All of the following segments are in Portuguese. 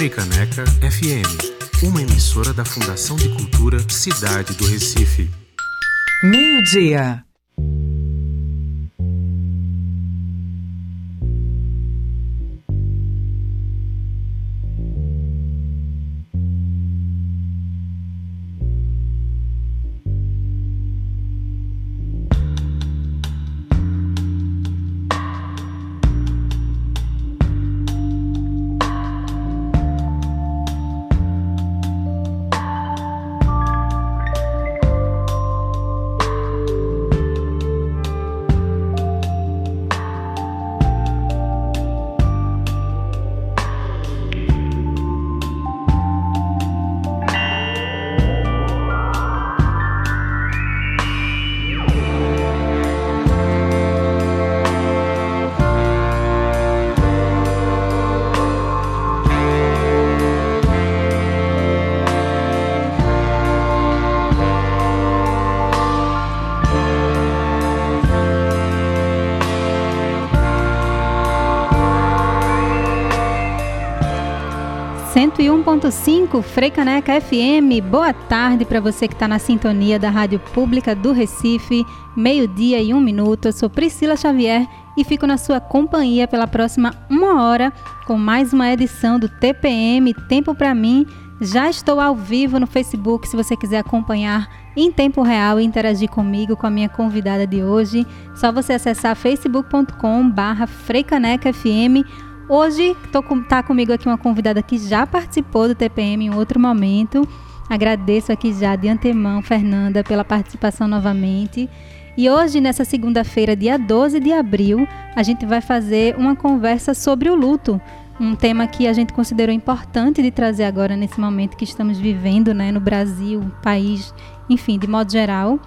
Fricaneca FM, uma emissora da Fundação de Cultura Cidade do Recife. Meio-dia. 101.5 Freicaneca FM. Boa tarde para você que está na sintonia da Rádio Pública do Recife. Meio-dia e um minuto. Eu sou Priscila Xavier e fico na sua companhia pela próxima uma hora com mais uma edição do TPM Tempo para mim. Já estou ao vivo no Facebook se você quiser acompanhar em tempo real e interagir comigo, com a minha convidada de hoje. Só você acessar facebook.com/freicanecafm Hoje está comigo aqui uma convidada que já participou do TPM em outro momento. Agradeço aqui já de antemão, Fernanda, pela participação novamente. E hoje, nessa segunda-feira, dia 12 de abril, a gente vai fazer uma conversa sobre o luto. Um tema que a gente considerou importante de trazer agora nesse momento que estamos vivendo né, no Brasil, país, enfim, de modo geral.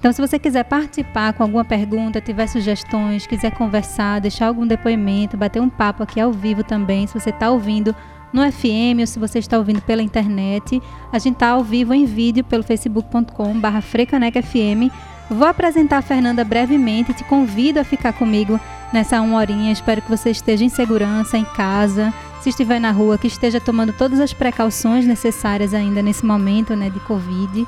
Então, se você quiser participar com alguma pergunta, tiver sugestões, quiser conversar, deixar algum depoimento, bater um papo aqui ao vivo também, se você está ouvindo no FM ou se você está ouvindo pela internet, a gente está ao vivo em vídeo pelo facebook.com.br frecanecfm. Vou apresentar a Fernanda brevemente te convido a ficar comigo nessa uma horinha. Espero que você esteja em segurança, em casa, se estiver na rua, que esteja tomando todas as precauções necessárias ainda nesse momento né, de Covid.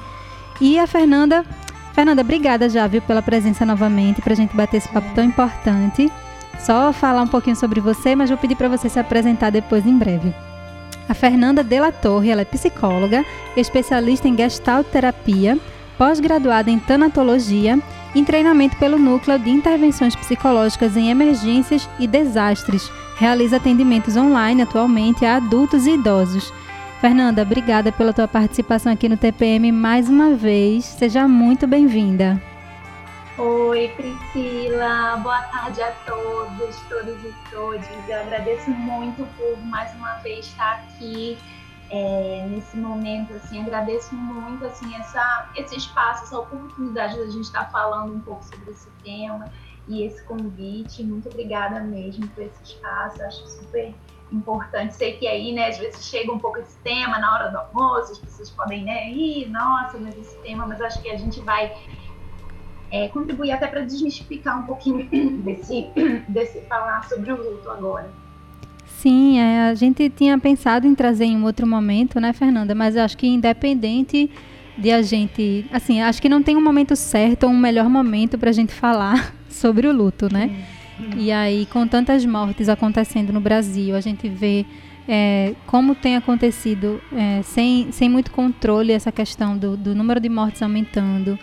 E a Fernanda Fernanda, obrigada já, viu, pela presença novamente, para a gente bater esse papo tão importante. Só falar um pouquinho sobre você, mas vou pedir para você se apresentar depois em breve. A Fernanda Della Torre, ela é psicóloga, especialista em gestalt terapia, pós-graduada em tanatologia, em treinamento pelo Núcleo de Intervenções Psicológicas em Emergências e Desastres. Realiza atendimentos online atualmente a adultos e idosos Fernanda, obrigada pela tua participação aqui no TPM mais uma vez. Seja muito bem-vinda. Oi, Priscila. Boa tarde a todos, todos e todas. Eu agradeço muito por mais uma vez estar aqui é, nesse momento. Assim, agradeço muito assim essa, esse espaço, essa oportunidade da gente estar falando um pouco sobre esse tema e esse convite. Muito obrigada mesmo por esse espaço. Acho super importante. Sei que aí, né, às vezes chega um pouco esse tema na hora do almoço, as pessoas podem, né, ir, nossa, mas esse tema, mas acho que a gente vai é, contribuir até para desmistificar um pouquinho desse, desse falar sobre o luto agora. Sim, é, a gente tinha pensado em trazer em um outro momento, né, Fernanda? Mas acho que independente de a gente, assim, acho que não tem um momento certo ou um melhor momento para a gente falar sobre o luto, né? E aí, com tantas mortes acontecendo no Brasil, a gente vê é, como tem acontecido é, sem, sem muito controle essa questão do, do número de mortes aumentando.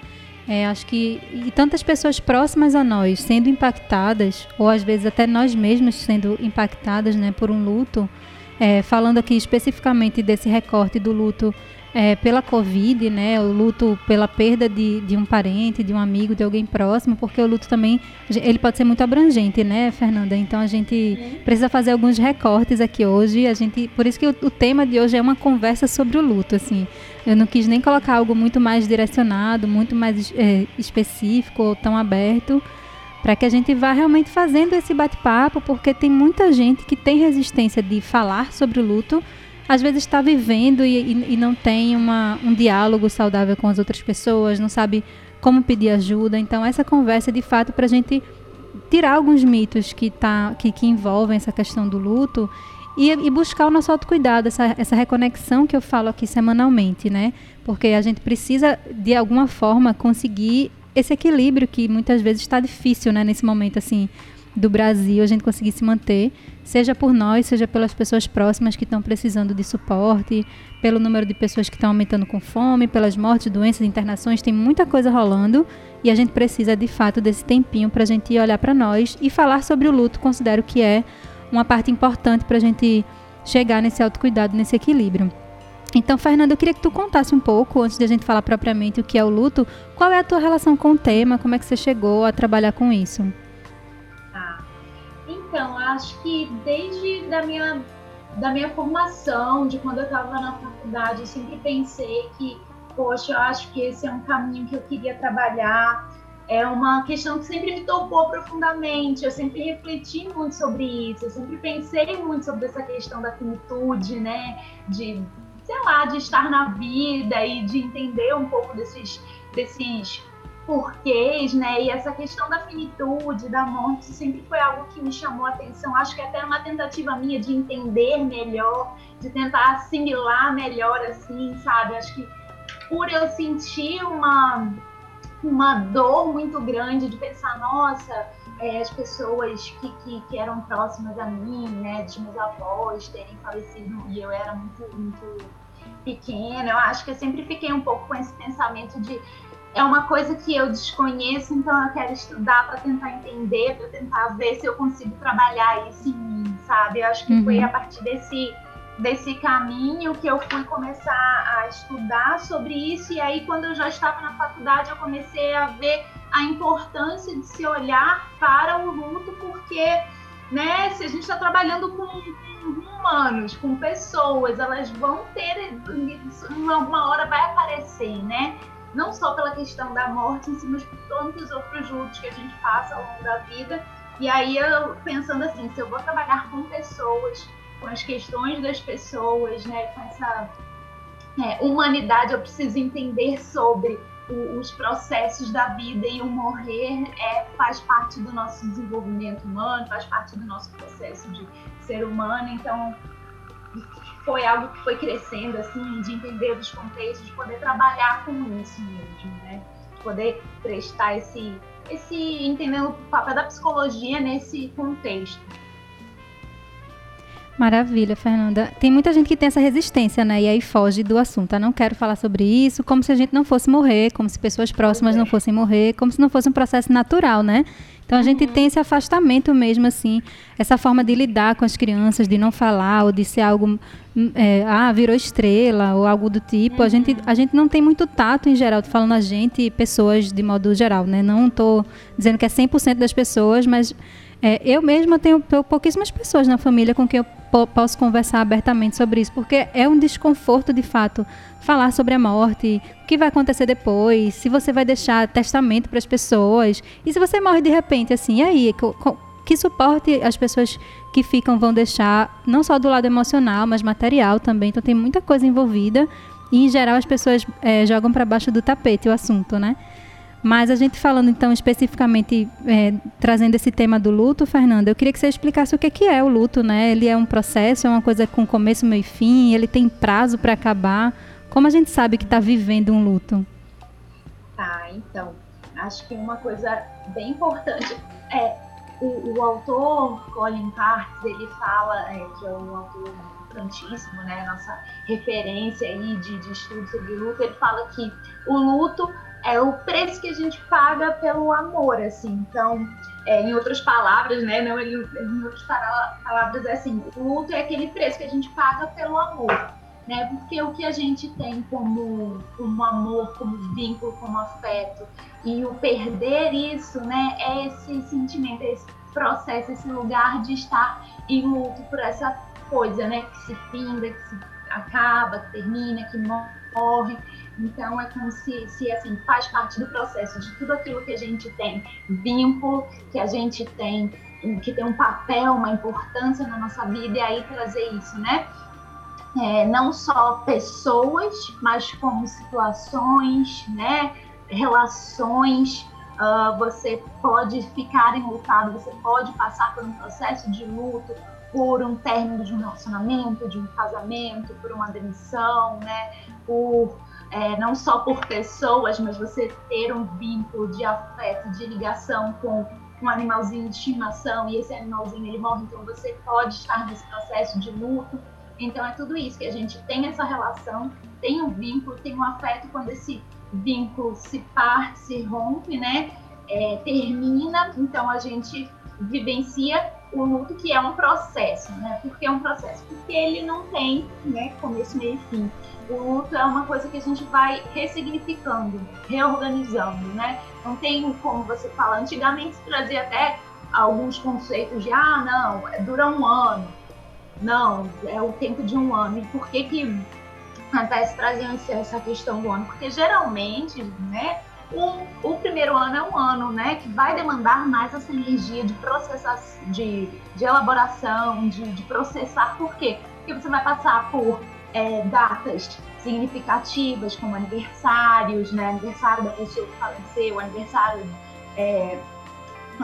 É, acho que e tantas pessoas próximas a nós sendo impactadas, ou às vezes até nós mesmos sendo impactadas né, por um luto. É, falando aqui especificamente desse recorte do luto é, pela Covid, né, o luto pela perda de, de um parente, de um amigo, de alguém próximo, porque o luto também ele pode ser muito abrangente, né, Fernanda? Então a gente precisa fazer alguns recortes aqui hoje. A gente, por isso que o, o tema de hoje é uma conversa sobre o luto, assim. Eu não quis nem colocar algo muito mais direcionado, muito mais é, específico ou tão aberto, para que a gente vá realmente fazendo esse bate-papo, porque tem muita gente que tem resistência de falar sobre o luto às vezes está vivendo e, e, e, não tem uma, um diálogo saudável com as outras pessoas, não sabe como pedir ajuda. Então, essa conversa é de fato para a gente tirar alguns mitos que, tá, que, que envolvem essa questão do luto e, e buscar o nosso autocuidado, essa, essa reconexão que eu falo aqui semanalmente, né? Porque a gente precisa, de alguma forma, conseguir esse equilíbrio que muitas vezes está difícil, né? Nesse momento, assim, do Brasil, a gente conseguir se manter, seja por nós, seja pelas pessoas próximas que estão precisando de suporte, pelo número de pessoas que estão aumentando com fome, pelas mortes, doenças, internações, tem muita coisa rolando e a gente precisa de fato desse tempinho para a gente olhar para nós e falar sobre o luto. Considero que é uma parte importante para a gente chegar nesse autocuidado, nesse equilíbrio. Então, Fernanda, eu queria que tu contasse um pouco, antes de a gente falar propriamente o que é o luto, qual é a tua relação com o tema, como é que você chegou a trabalhar com isso? Então, acho que desde da minha, da minha formação, de quando eu estava na faculdade, eu sempre pensei que, poxa, eu acho que esse é um caminho que eu queria trabalhar. É uma questão que sempre me tocou profundamente. Eu sempre refleti muito sobre isso. Eu sempre pensei muito sobre essa questão da finitude, né? De, sei lá, de estar na vida e de entender um pouco desses, desses porquês, né? E essa questão da finitude, da morte, sempre foi algo que me chamou a atenção. Acho que até uma tentativa minha de entender melhor, de tentar assimilar melhor, assim, sabe? Acho que por eu sentir uma, uma dor muito grande de pensar, nossa, é, as pessoas que, que, que, eram próximas a mim, né, dos meus avós terem falecido e eu era muito, muito pequena, eu acho que eu sempre fiquei um pouco com esse pensamento de é uma coisa que eu desconheço, então eu quero estudar para tentar entender, para tentar ver se eu consigo trabalhar isso em mim, sabe? Eu acho que uhum. foi a partir desse desse caminho que eu fui começar a estudar sobre isso e aí quando eu já estava na faculdade eu comecei a ver a importância de se olhar para o luto porque né se a gente está trabalhando com, com humanos com pessoas elas vão ter em alguma hora vai aparecer né não só pela questão da morte em si, mas por tantos outros lutos que a gente passa ao longo da vida. E aí eu pensando assim, se eu vou trabalhar com pessoas, com as questões das pessoas, né, com essa é, humanidade, eu preciso entender sobre o, os processos da vida e o morrer é, faz parte do nosso desenvolvimento humano, faz parte do nosso processo de ser humano. Então foi algo que foi crescendo, assim, de entender os contextos, de poder trabalhar com isso mesmo, né? De poder prestar esse, esse entendendo o papel da psicologia nesse contexto. Maravilha, Fernanda. Tem muita gente que tem essa resistência, né? E aí foge do assunto. Eu não quero falar sobre isso, como se a gente não fosse morrer, como se pessoas próximas não fossem morrer, como se não fosse um processo natural, né? Então a gente uhum. tem esse afastamento mesmo, assim, essa forma de lidar com as crianças, de não falar, ou de ser algo, hum, é, ah, virou estrela, ou algo do tipo. Uhum. A, gente, a gente não tem muito tato em geral, tô falando a gente e pessoas de modo geral, né? Não estou dizendo que é 100% das pessoas, mas é, eu mesma tenho pouquíssimas pessoas na família com quem eu posso conversar abertamente sobre isso, porque é um desconforto de fato falar sobre a morte, o que vai acontecer depois, se você vai deixar testamento para as pessoas, e se você morre de repente, assim, e aí? Que, suporte as pessoas que ficam vão deixar, não só do lado emocional, mas material também, então tem muita coisa envolvida, e em geral as pessoas é, jogam para baixo do tapete o assunto, né? Mas a gente falando então especificamente, é, trazendo esse tema do luto, Fernanda, eu queria que você explicasse o que, que é o luto, né? Ele é um processo, é uma coisa com começo, meio e fim, ele tem prazo para acabar. Como a gente sabe que está vivendo um luto? Tá, então, acho que uma coisa bem importante é o, o autor Colin Parks, ele fala, é, que é um autor importantíssimo, né? Nossa referência aí de, de estudo sobre luto, ele fala que o luto é o preço que a gente paga pelo amor, assim. Então, é, em outras palavras, né? Não, em, em outras palavras, é assim: o luto é aquele preço que a gente paga pelo amor, né? Porque o que a gente tem como, como amor, como vínculo, como afeto, e o perder isso, né? É esse sentimento, esse processo, esse lugar de estar em luto por essa coisa, né? Que se finda, que se acaba, que termina, que morre. Então é como se, se assim faz parte do processo de tudo aquilo que a gente tem vínculo, que a gente tem que tem um papel, uma importância na nossa vida e aí trazer isso, né? É, não só pessoas, mas como situações, né? Relações, Uh, você pode ficar enlutado, você pode passar por um processo de luto, por um término de um relacionamento, de um casamento, por uma demissão, né? Por é, não só por pessoas, mas você ter um vínculo de afeto, de ligação com um animalzinho de estimação e esse animalzinho ele morre, então você pode estar nesse processo de luto. Então é tudo isso que a gente tem essa relação, tem um vínculo, tem um afeto quando esse vínculo se parte, se rompe, né? É, termina, então a gente vivencia o luto que é um processo, né? Porque é um processo, porque ele não tem, né, começo, meio e fim. O luto é uma coisa que a gente vai ressignificando, reorganizando, né? Não tem como você fala, antigamente se trazia até alguns conceitos de ah, não, dura um ano. Não, é o tempo de um ano. E por que que até se traziam essa questão do ano? Porque geralmente, né, o, o primeiro ano é um ano, né, que vai demandar mais essa energia de processar, de, de elaboração, de, de processar. Por quê? Porque você vai passar por é, datas significativas, como aniversários, né, aniversário da pessoa que faleceu, aniversário é,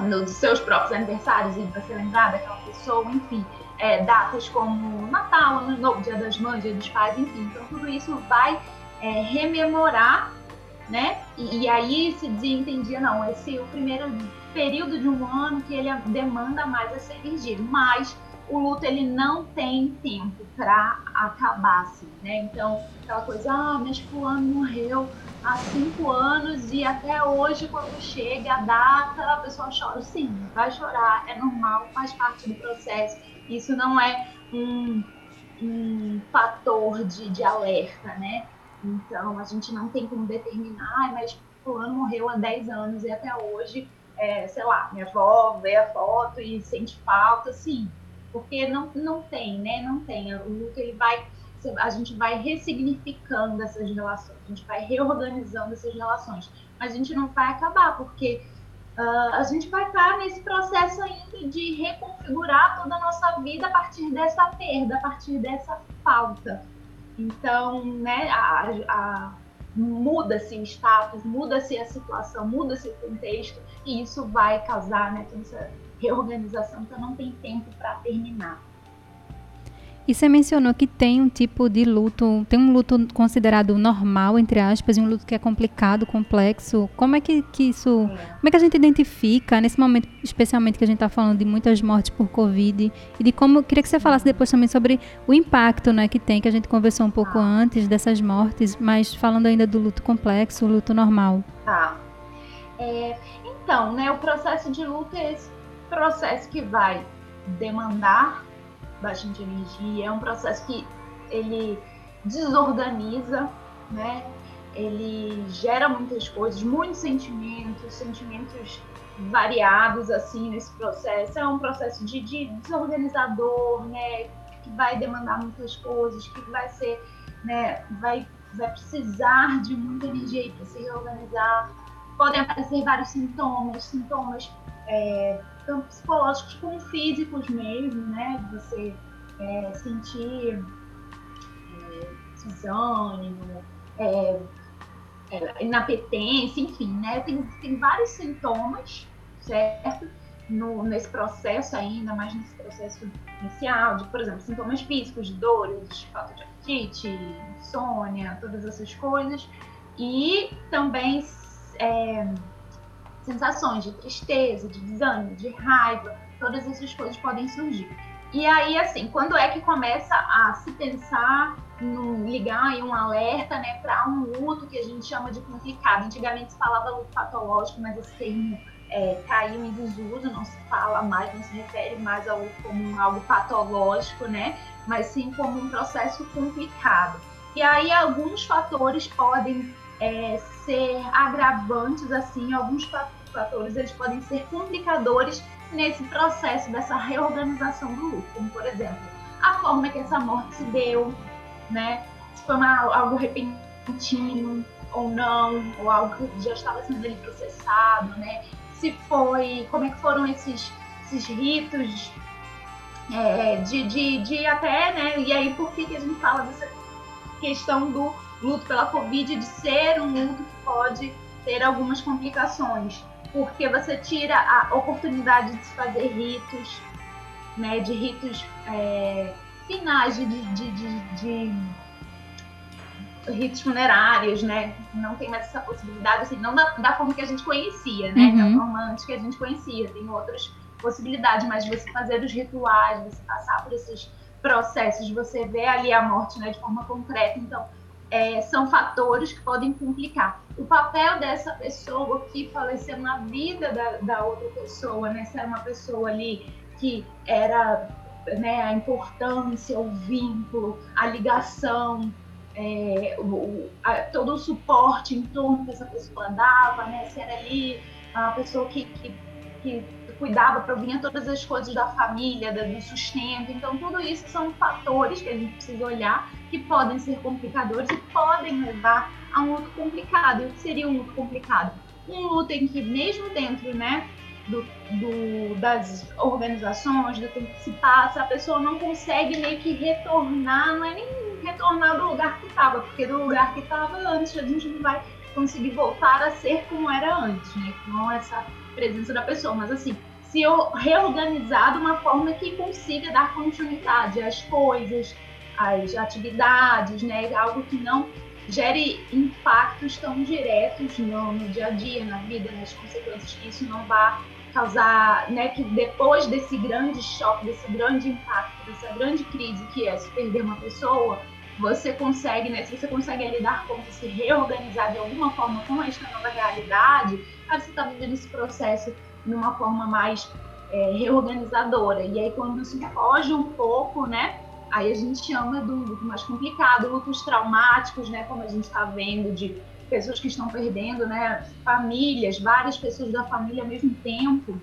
dos seus próprios aniversários, e você lembrar daquela pessoa, enfim. É, datas como Natal, Ano Novo, Dia das Mães, Dia dos Pais, enfim. Então, tudo isso vai é, rememorar né? E, e, aí se desentendia, não, esse é o primeiro período de um ano que ele demanda mais essa energia, mas o luto ele não tem tempo para acabar, assim, né? Então, aquela coisa, ah, mas fulano morreu há cinco anos e até hoje, quando chega a data, a pessoa chora. Sim, vai chorar, é normal, faz parte do processo. Isso não é um, um fator de, de alerta, né? Então, a gente não tem como determinar, mas fulano morreu há 10 anos e até hoje, é, sei lá, minha avó vê a foto e sente falta, sim. Porque não, não tem, né? Não tem. O luto, ele vai... A gente vai ressignificando essas relações, a gente vai reorganizando essas relações. Mas a gente não vai acabar, porque uh, a gente vai estar nesse processo ainda de reconfigurar toda a nossa vida a partir dessa perda, a partir dessa falta. Então, né, a, a muda-se o status, muda-se a situação, muda-se o contexto, e isso vai causar né, essa reorganização, então não tem tempo para terminar. E você mencionou que tem um tipo de luto, tem um luto considerado normal, entre aspas, e um luto que é complicado, complexo. Como é que, que isso. Como é que a gente identifica, nesse momento, especialmente que a gente está falando de muitas mortes por Covid, e de como. Queria que você falasse depois também sobre o impacto né, que tem, que a gente conversou um pouco antes dessas mortes, mas falando ainda do luto complexo, luto normal. Tá. É, então, né, o processo de luto é esse processo que vai demandar bastante energia. É um processo que ele desorganiza, né? Ele gera muitas coisas, muitos sentimentos, sentimentos variados assim nesse processo. É um processo de, de desorganizador, né? Que vai demandar muitas coisas, que vai ser, né? Vai, vai precisar de muita energia para se reorganizar. Podem aparecer vários sintomas, sintomas é, tanto psicológicos como físicos mesmo, né? Você é, sentir é, desânimo, é, é, inapetência, enfim, né? Tem, tem vários sintomas, certo? No, nesse processo ainda, mais nesse processo inicial, de, por exemplo, sintomas físicos, de dores, falta de apetite, insônia, todas essas coisas. E também é, sensações de tristeza, de desânimo, de raiva, todas essas coisas podem surgir. E aí, assim, quando é que começa a se pensar em ligar aí um alerta, né, para um luto que a gente chama de complicado? Antigamente se falava luto patológico, mas esse termo é, caiu em desuso, não se fala mais, não se refere mais ao como algo patológico, né, mas sim como um processo complicado. E aí alguns fatores podem é, ser agravantes, assim, alguns fatores eles podem ser complicadores nesse processo dessa reorganização do luto, como por exemplo, a forma que essa morte se deu, né? Se foi uma, algo repentino ou não, ou algo que já estava sendo ali processado, né? Se foi, como é que foram esses, esses ritos é, de, de, de até, né? E aí por que, que a gente fala dessa questão do luto pela Covid de ser um luto que pode ter algumas complicações. Porque você tira a oportunidade de se fazer ritos, né, de ritos é, finais, de, de, de, de, ritos funerários, né? Não tem mais essa possibilidade, assim, não da, da forma que a gente conhecia, né? Uhum. Da forma antes que a gente conhecia, tem outras possibilidades, mas você fazer os rituais, você passar por esses processos, você vê ali a morte, né, de forma concreta, então é, são fatores que podem complicar. O papel dessa pessoa que faleceu na vida da, da outra pessoa, né? Se era uma pessoa ali que era né, a importância, o vínculo, a ligação, é, o, a, todo o suporte em torno que essa pessoa dava, né? Se era ali uma pessoa que, que, que cuidava, provinha todas as coisas da família, do sustento. Então, tudo isso são fatores que a gente precisa olhar que podem ser complicadores e podem levar a um luto complicado. O que seria um luto complicado? Um luto em que, mesmo dentro né, do, do, das organizações, do tempo que se passa, a pessoa não consegue meio que retornar, não é nem retornar do lugar que estava, porque do lugar que estava antes a gente não vai conseguir voltar a ser como era antes, né? Com essa presença da pessoa, mas assim, se eu reorganizar de uma forma que consiga dar continuidade às coisas, às atividades, né? Algo que não gere impactos tão diretos no, no dia a dia, na vida, nas consequências que isso não vá causar, né, que depois desse grande choque, desse grande impacto, dessa grande crise que é se perder uma pessoa, você consegue, né, se você consegue lidar com se reorganizar de alguma forma com esta nova realidade, aí você está vivendo esse processo de uma forma mais é, reorganizadora. E aí quando isso foge um pouco, né, aí a gente chama do mais complicado, lutos traumáticos, né, como a gente está vendo de pessoas que estão perdendo, né, famílias, várias pessoas da família ao mesmo tempo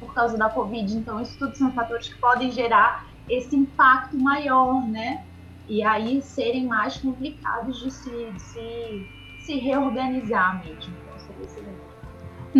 por causa da Covid. Então, isso tudo são fatores que podem gerar esse impacto maior, né? E aí serem mais complicados de se, de se, se reorganizar mesmo. Então, seria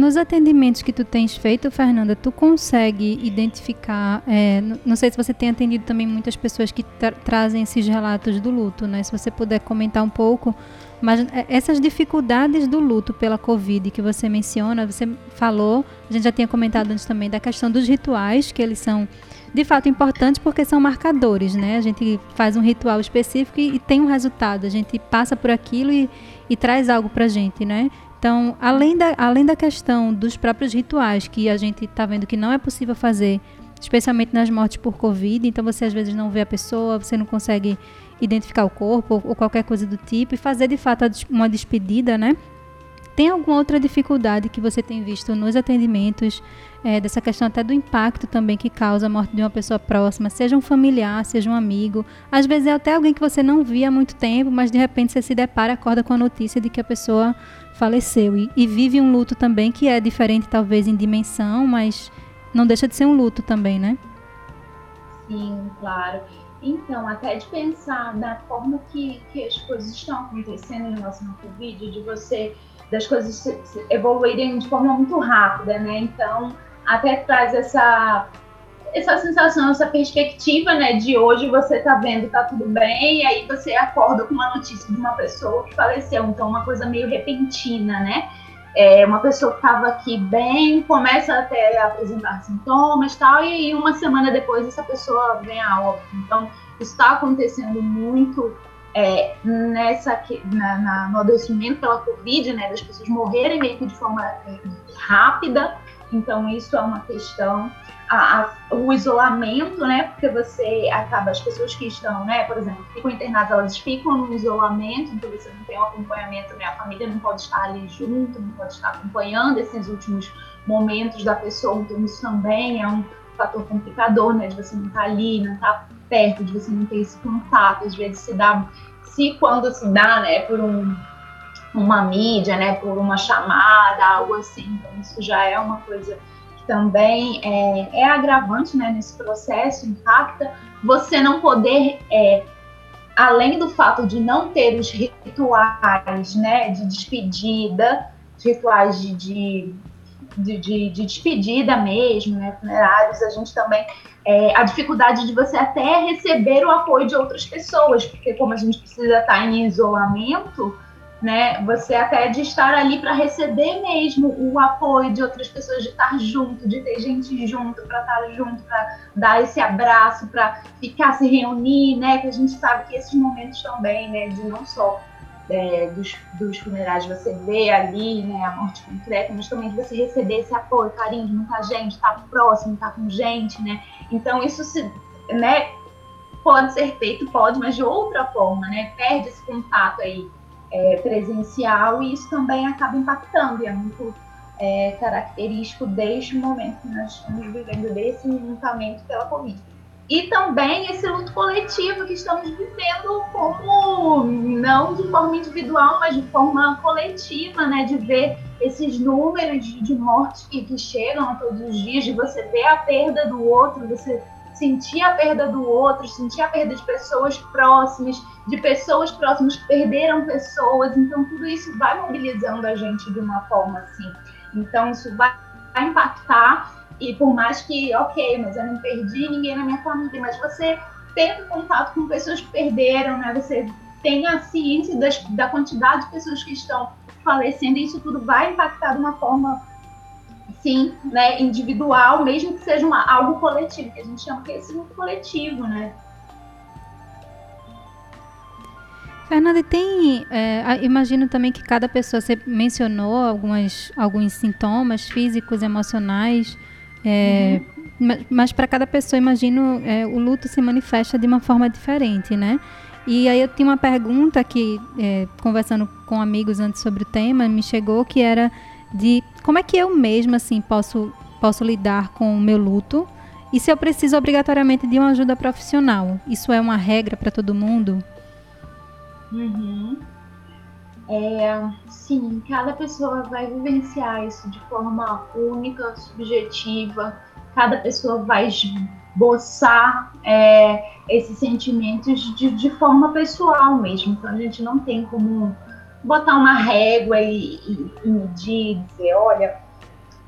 nos atendimentos que tu tens feito, Fernanda, tu consegue identificar, é, não sei se você tem atendido também muitas pessoas que tra trazem esses relatos do luto, né? Se você puder comentar um pouco, mas é, essas dificuldades do luto pela Covid que você menciona, você falou, a gente já tinha comentado antes também da questão dos rituais, que eles são de fato importantes porque são marcadores, né? A gente faz um ritual específico e, e tem um resultado, a gente passa por aquilo e, e traz algo pra gente, né? Então, além da, além da questão dos próprios rituais, que a gente está vendo que não é possível fazer, especialmente nas mortes por Covid, então você às vezes não vê a pessoa, você não consegue identificar o corpo ou, ou qualquer coisa do tipo, e fazer de fato uma despedida, né? Tem alguma outra dificuldade que você tem visto nos atendimentos, é, dessa questão até do impacto também que causa a morte de uma pessoa próxima, seja um familiar, seja um amigo, às vezes é até alguém que você não via há muito tempo, mas de repente você se depara, acorda com a notícia de que a pessoa faleceu e, e vive um luto também que é diferente talvez em dimensão, mas não deixa de ser um luto também, né? Sim, claro. Então, até de pensar na forma que, que as coisas estão acontecendo em relação ao Covid, de você, das coisas evoluírem de forma muito rápida, né? Então, até traz essa essa sensação, essa perspectiva, né, de hoje você tá vendo tá tudo bem, e aí você acorda com uma notícia de uma pessoa que faleceu, então uma coisa meio repentina, né? É uma pessoa que estava aqui bem, começa até a apresentar sintomas tal, e aí uma semana depois essa pessoa vem a óbito. Então, está acontecendo muito é, nessa na, na, no adoecimento pela Covid, né, das pessoas morrerem meio que de forma é, rápida. Então, isso é uma questão a, a, o isolamento, né? Porque você acaba, as pessoas que estão, né, por exemplo, ficam internadas, elas ficam no isolamento, então você não tem um acompanhamento, né? A família não pode estar ali junto, não pode estar acompanhando esses últimos momentos da pessoa, então isso também é um fator complicador, né? De você não estar ali, não estar perto, de você não ter esse contato, às vezes se dá, se quando se dá, né, por um uma mídia, né, por uma chamada, algo assim, então isso já é uma coisa também é, é agravante né, nesse processo, impacta. Você não poder, é, além do fato de não ter os rituais né, de despedida, rituais de, de, de, de, de despedida mesmo, né, funerários, a gente também é, a dificuldade de você até receber o apoio de outras pessoas, porque como a gente precisa estar em isolamento, né? Você até de estar ali para receber mesmo o apoio de outras pessoas, de estar junto, de ter gente junto, para estar junto, para dar esse abraço, para ficar se reunir, né? Que a gente sabe que esses momentos também, né? De não só é, dos, dos funerais você vê ali, né? A morte concreta, mas também de você receber esse apoio, carinho de muita gente, estar tá próximo, estar tá com gente, né? Então isso se, né? Pode ser feito, pode, mas de outra forma, né? Perde esse contato aí é, presencial e isso também acaba impactando, e é muito é, característico desde o momento que nós estamos vivendo, desse lutamento pela Covid. E também esse luto coletivo que estamos vivendo como, não de forma individual, mas de forma coletiva, né? De ver esses números de, de mortes que, que chegam todos os dias, de você ver a perda do outro, você sentir a perda do outro, sentir a perda de pessoas próximas, de pessoas próximas que perderam pessoas. Então, tudo isso vai mobilizando a gente de uma forma assim. Então, isso vai impactar. E por mais que, ok, mas eu não perdi ninguém na minha família, mas você teve contato com pessoas que perderam, né? Você tem a ciência das, da quantidade de pessoas que estão falecendo, e isso tudo vai impactar de uma forma sim, né, individual, mesmo que seja uma, algo coletivo, que a gente chama que é esse coletivo, né? Fernanda, tem. É, imagino também que cada pessoa, você mencionou algumas, alguns sintomas físicos, emocionais, é, uhum. mas, mas para cada pessoa, imagino, é, o luto se manifesta de uma forma diferente, né? E aí eu tinha uma pergunta que, é, conversando com amigos antes sobre o tema, me chegou que era de como é que eu mesma assim posso posso lidar com o meu luto e se eu preciso obrigatoriamente de uma ajuda profissional. Isso é uma regra para todo mundo? Uhum. É, sim, cada pessoa vai vivenciar isso de forma única, subjetiva. Cada pessoa vai esboçar é, esses sentimentos de, de forma pessoal mesmo. Então a gente não tem como botar uma régua e, e, e medir, dizer, olha,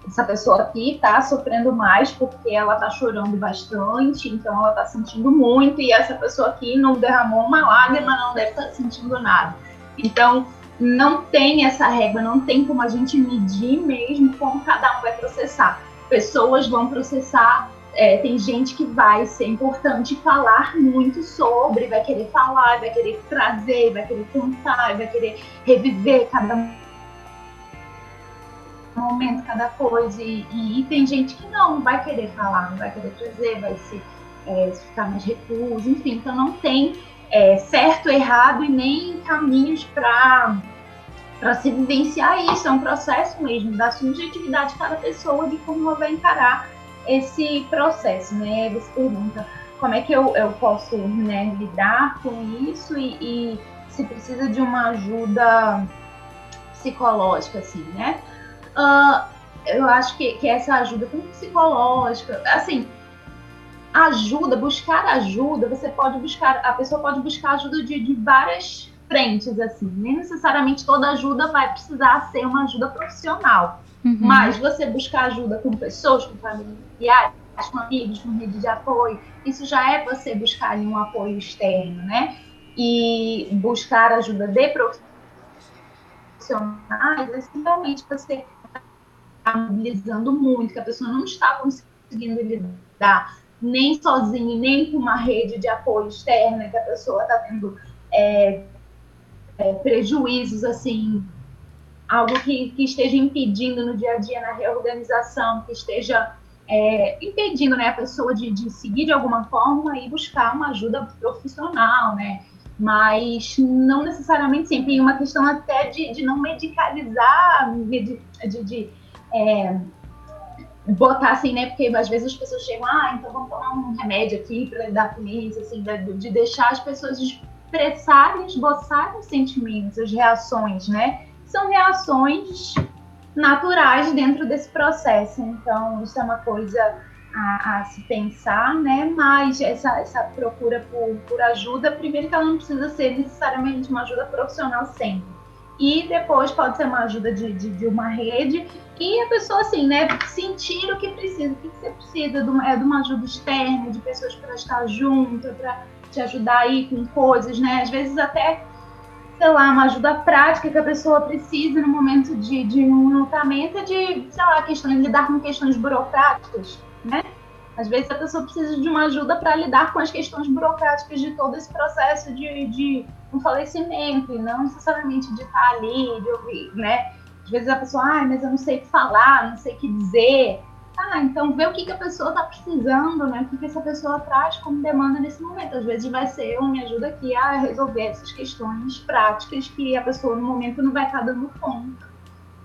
essa pessoa aqui está sofrendo mais porque ela está chorando bastante, então ela está sentindo muito, e essa pessoa aqui não derramou uma lágrima, não deve estar tá sentindo nada. Então, não tem essa régua, não tem como a gente medir mesmo como cada um vai processar. Pessoas vão processar é, tem gente que vai ser importante falar muito sobre, vai querer falar, vai querer trazer, vai querer contar, vai querer reviver cada momento, cada coisa. E, e, e tem gente que não, vai querer falar, não vai querer trazer, vai se é, ficar mais recluso, enfim. Então não tem é, certo, errado e nem caminhos para para se vivenciar isso. É um processo mesmo da subjetividade de cada pessoa, de como ela vai encarar esse processo, né? Você pergunta como é que eu, eu posso né, lidar com isso e, e, se precisa de uma ajuda psicológica, assim, né? Uh, eu acho que, que essa ajuda psicológica, assim, ajuda, buscar ajuda, você pode buscar, a pessoa pode buscar ajuda de, de várias frentes, assim, nem necessariamente toda ajuda vai precisar ser uma ajuda profissional. Uhum. Mas você buscar ajuda com pessoas, com familiares, com amigos, com rede de apoio, isso já é você buscar um apoio externo, né? E buscar ajuda de profissionais, é simplesmente você está mobilizando muito, que a pessoa não está conseguindo lidar nem sozinha, nem com uma rede de apoio externa, que a pessoa está tendo é, é, prejuízos assim algo que, que esteja impedindo no dia a dia, na reorganização, que esteja é, impedindo né, a pessoa de, de seguir de alguma forma e buscar uma ajuda profissional, né? Mas não necessariamente sempre. Tem uma questão até de, de não medicalizar, de, de, é, botar assim, né? Porque às vezes as pessoas chegam, ah, então vamos tomar um remédio aqui para lidar com isso, assim, de, de deixar as pessoas expressarem, esboçarem os sentimentos, as reações, né? São reações naturais dentro desse processo. Então, isso é uma coisa a, a, se pensar, né? Mas essa, essa procura por, por ajuda, primeiro que ela não precisa ser necessariamente uma ajuda profissional sempre. E depois pode ser uma ajuda de, de, de uma rede e a pessoa, assim, né, sentir o que precisa. O que você precisa de uma, é de uma ajuda externa, de pessoas para estar junto, para te ajudar aí com coisas, né? Às vezes até sei lá, uma ajuda prática que a pessoa precisa no momento de, de um lutamento de, sei lá, questões, lidar com questões burocráticas, né? Às vezes a pessoa precisa de uma ajuda para lidar com as questões burocráticas de todo esse processo de, de um falecimento, e não necessariamente de estar ali, de ouvir, né? Às vezes a pessoa, ah, mas eu não sei o que falar, não sei o que dizer. Ah, então vê o que, que a pessoa está precisando, né? O que, que essa pessoa traz como demanda nesse momento. Às vezes vai ser uma ajuda aqui a resolver essas questões práticas que a pessoa no momento não vai estar tá dando conta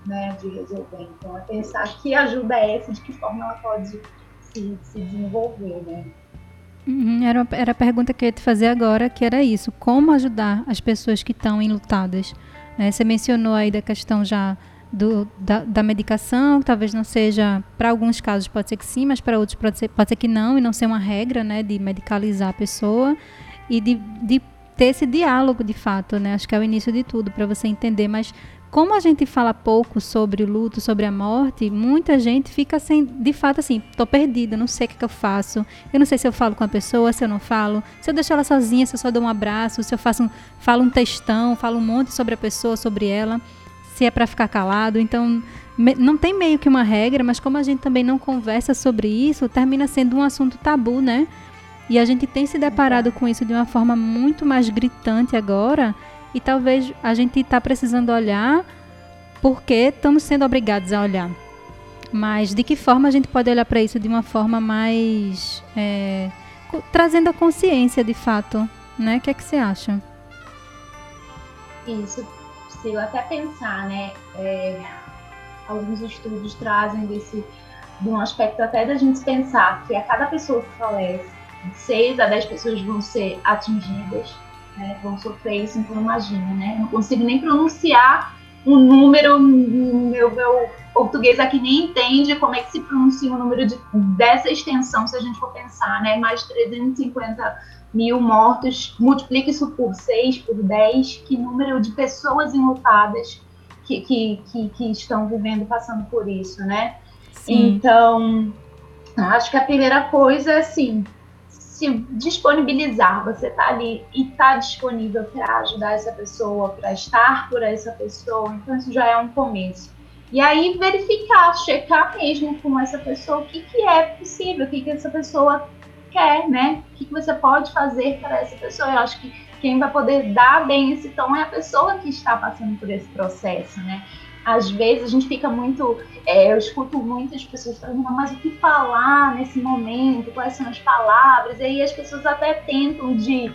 né, de resolver. Então é pensar que ajuda é essa, de que forma ela pode se, se desenvolver, né? Uhum, era, era a pergunta que eu ia te fazer agora, que era isso. Como ajudar as pessoas que estão enlutadas? É, você mencionou aí da questão já do, da, da, medicação, talvez não seja, para alguns casos pode ser que sim, mas para outros pode ser, pode ser que não, e não ser uma regra, né, de medicalizar a pessoa e de, de ter esse diálogo de fato, né, acho que é o início de tudo, para você entender, mas como a gente fala pouco sobre o luto, sobre a morte, muita gente fica sem, de fato assim, tô perdida, não sei o que, que, eu faço. Eu não sei se eu falo com a pessoa, se eu não falo, se eu deixo ela sozinha, se eu só dou um abraço, se eu faço um, falo um textão, falo um monte sobre a pessoa, sobre ela se é para ficar calado. Então, me, não tem meio que uma regra, mas como a gente também não conversa sobre isso, termina sendo um assunto tabu, né? E a gente tem se deparado com isso de uma forma muito mais gritante agora, e talvez a gente está precisando olhar porque estamos sendo obrigados a olhar. Mas de que forma a gente pode olhar para isso de uma forma mais. É, trazendo a consciência de fato, né? O que é que você acha? Isso possível até pensar, né? É, alguns estudos trazem desse de um aspecto até da gente pensar que a cada pessoa que falece, 6 a 10 pessoas vão ser atingidas, né, vão sofrer isso, então imagina, né? Eu não consigo nem pronunciar um número, meu, meu português aqui nem entende como é que se pronuncia um número de, dessa extensão, se a gente for pensar, né? Mais de 350 mil mortos, multiplique isso por 6, por 10, que número de pessoas enlutadas que, que, que, que estão vivendo, passando por isso, né? Sim. Então, acho que a primeira coisa é assim, se disponibilizar, você tá ali e tá disponível para ajudar essa pessoa, para estar por essa pessoa, então isso já é um começo. E aí verificar, checar mesmo com essa pessoa o que, que é possível, o que, que essa pessoa quer, né? O que, você pode fazer para essa pessoa? Eu acho que quem vai poder dar bem esse tom é a pessoa que está passando por esse processo, né? Às vezes a gente fica muito. É, eu escuto muitas pessoas falando, mas o que falar nesse momento? Quais são as palavras? E aí as pessoas até tentam de.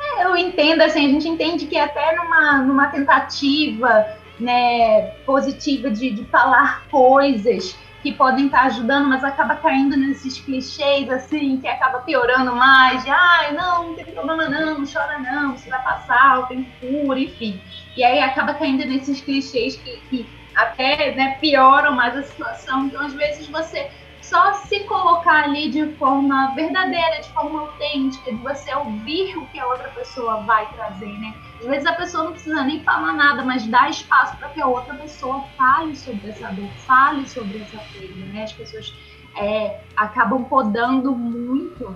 É, eu entendo, assim, a gente entende que até numa, numa tentativa né, positiva de, de falar coisas que podem estar ajudando, mas acaba caindo nesses clichês assim, que acaba piorando mais, de ai, não, não tem problema não, não chora não, você vai passar, o tempo cura, enfim. E aí acaba caindo nesses clichês que, que até né, pioram mais a situação. Então, às vezes, você só se colocar ali de forma verdadeira, de forma autêntica, de você ouvir o que a outra pessoa vai trazer, né? Às vezes a pessoa não precisa nem falar nada, mas dá espaço para que a outra pessoa fale sobre essa dor, fale sobre essa perda, né? As pessoas é, acabam podando muito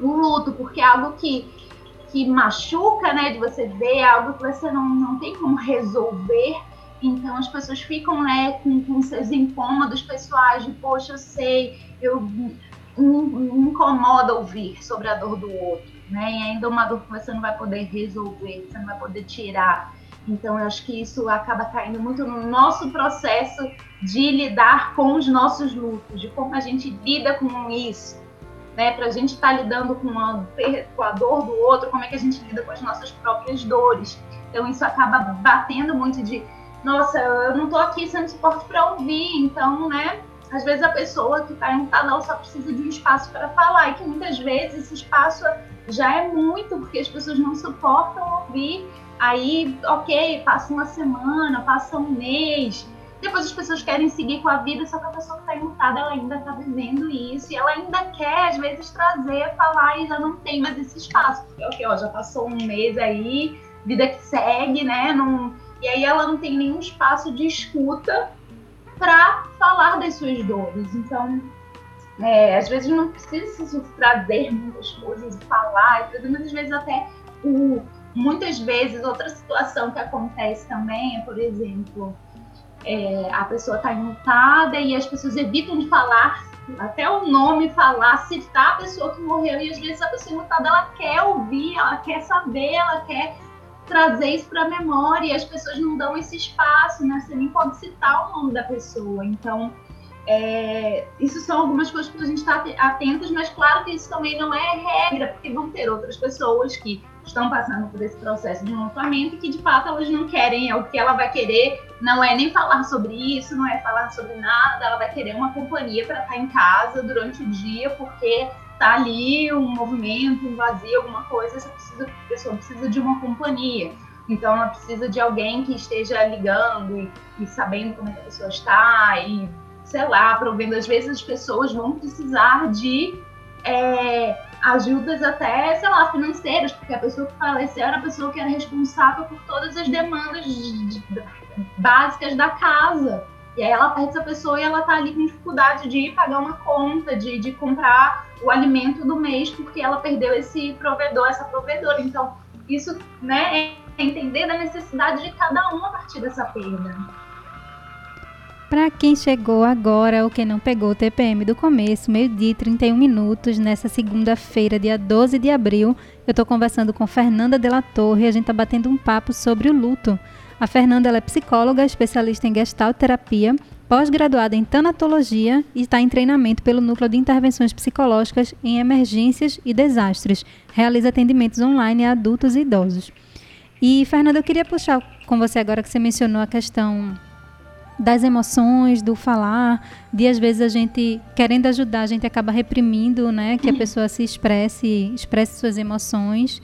o luto, porque é algo que, que machuca, né? De você ver, é algo que você não, não tem como resolver então as pessoas ficam né, com, com seus incômodos pessoais de, poxa, eu sei, eu me, me incomoda ouvir sobre a dor do outro, né? E ainda uma dor que você não vai poder resolver, você não vai poder tirar. Então eu acho que isso acaba caindo muito no nosso processo de lidar com os nossos lutos, de como a gente lida com isso. Né, para a gente estar tá lidando com a, com a dor do outro, como é que a gente lida com as nossas próprias dores. Então isso acaba batendo muito de nossa, eu não tô aqui sendo suporte para ouvir, então, né? Às vezes a pessoa que está em um canal só precisa de um espaço para falar, e que muitas vezes esse espaço já é muito, porque as pessoas não suportam ouvir. Aí, ok, passa uma semana, passa um mês, depois as pessoas querem seguir com a vida, só que a pessoa que está enlutada, ela ainda está vivendo isso, e ela ainda quer, às vezes, trazer, falar, e já não tem mais esse espaço. Porque, ok, ó, já passou um mês aí, vida que segue, né? Não e aí ela não tem nenhum espaço de escuta para falar das suas dores. Então, é, às vezes não precisa se trazer muitas coisas, falar, muitas vezes até o, muitas vezes, outra situação que acontece também é, por exemplo, é, a pessoa está enlutada e as pessoas evitam de falar até o nome falar, citar a pessoa que morreu e às vezes a pessoa enlutada ela quer ouvir, ela quer saber, ela quer trazer isso para a memória e as pessoas não dão esse espaço, né? Você nem pode citar o nome da pessoa. Então, é, isso são algumas coisas para a gente estar atentos, mas claro que isso também não é regra, porque vão ter outras pessoas que estão passando por esse processo de enlutamento e que de fato elas não querem, é o que ela vai querer não é nem falar sobre isso, não é falar sobre nada, ela vai querer uma companhia para estar em casa durante o dia, porque tá ali um movimento, um vazio, alguma coisa, essa precisa, pessoa precisa de uma companhia. Então ela precisa de alguém que esteja ligando e, e sabendo como é que a pessoa está e, sei lá, provendo. Às vezes as pessoas vão precisar de é, ajudas até, sei lá, financeiras, porque a pessoa que faleceu era a pessoa que era responsável por todas as demandas de, de, básicas da casa. E aí ela perde essa pessoa e ela tá ali com dificuldade de pagar uma conta, de, de comprar o alimento do mês, porque ela perdeu esse provedor, essa provedora. Então, isso, né, é entender da necessidade de cada um a partir dessa perda. Para quem chegou agora ou quem não pegou o TPM do começo, meio-dia e 31 minutos, nessa segunda-feira, dia 12 de abril, eu estou conversando com Fernanda Della Torre e a gente está batendo um papo sobre o luto. A Fernanda é psicóloga, especialista em gestalt terapia, pós-graduada em tanatologia e está em treinamento pelo Núcleo de Intervenções Psicológicas em Emergências e Desastres. Realiza atendimentos online a adultos e idosos. E, Fernanda, eu queria puxar com você agora que você mencionou a questão das emoções, do falar, de às vezes a gente querendo ajudar, a gente acaba reprimindo, né, que a pessoa se expresse, expresse suas emoções.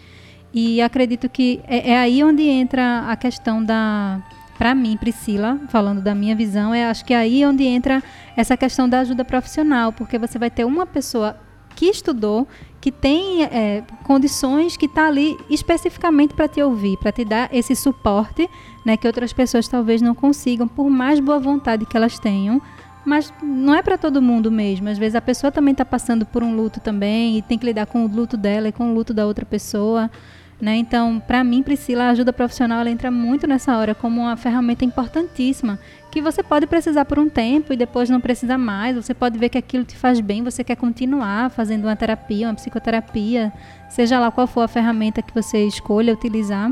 E acredito que é, é aí onde entra a questão da para mim, Priscila, falando da minha visão, é acho que é aí onde entra essa questão da ajuda profissional, porque você vai ter uma pessoa que estudou, que tem é, condições, que está ali especificamente para te ouvir, para te dar esse suporte, né, que outras pessoas talvez não consigam, por mais boa vontade que elas tenham. Mas não é para todo mundo mesmo. Às vezes a pessoa também está passando por um luto também e tem que lidar com o luto dela e com o luto da outra pessoa. Né? Então, para mim, Priscila, a ajuda profissional ela entra muito nessa hora como uma ferramenta importantíssima que você pode precisar por um tempo e depois não precisa mais. Você pode ver que aquilo te faz bem, você quer continuar fazendo uma terapia, uma psicoterapia, seja lá qual for a ferramenta que você escolha utilizar.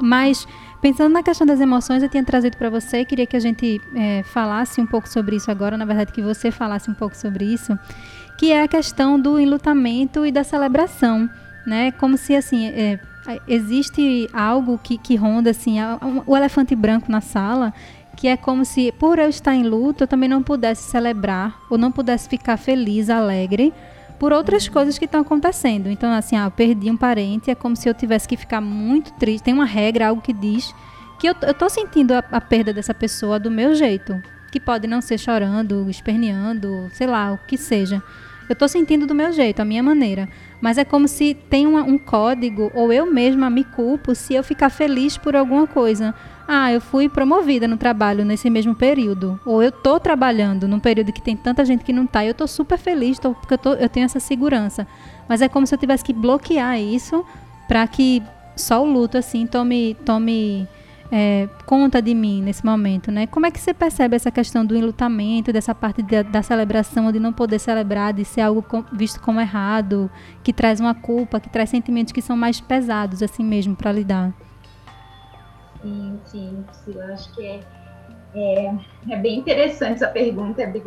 Mas pensando na questão das emoções, eu tinha trazido para você, queria que a gente é, falasse um pouco sobre isso agora, na verdade que você falasse um pouco sobre isso, que é a questão do enlutamento e da celebração né? Como se assim é, existe algo que, que ronda assim o elefante branco na sala que é como se por eu estar em luto eu também não pudesse celebrar ou não pudesse ficar feliz, alegre por outras coisas que estão acontecendo. Então assim, ah, eu perdi um parente, é como se eu tivesse que ficar muito triste. Tem uma regra, algo que diz que eu, eu tô sentindo a, a perda dessa pessoa do meu jeito, que pode não ser chorando, esperneando, sei lá, o que seja. Eu estou sentindo do meu jeito, a minha maneira. Mas é como se tem uma, um código, ou eu mesma me culpo se eu ficar feliz por alguma coisa. Ah, eu fui promovida no trabalho nesse mesmo período. Ou eu estou trabalhando num período que tem tanta gente que não está. E eu estou super feliz, tô, porque eu, tô, eu tenho essa segurança. Mas é como se eu tivesse que bloquear isso para que só o luto assim tome, tome é, conta de mim nesse momento, né? Como é que você percebe essa questão do enlutamento, dessa parte de, da celebração, de não poder celebrar, de ser algo com, visto como errado, que traz uma culpa, que traz sentimentos que são mais pesados, assim mesmo, para lidar? Sim, sim, eu acho que é, é, é, bem interessante essa pergunta, é bem,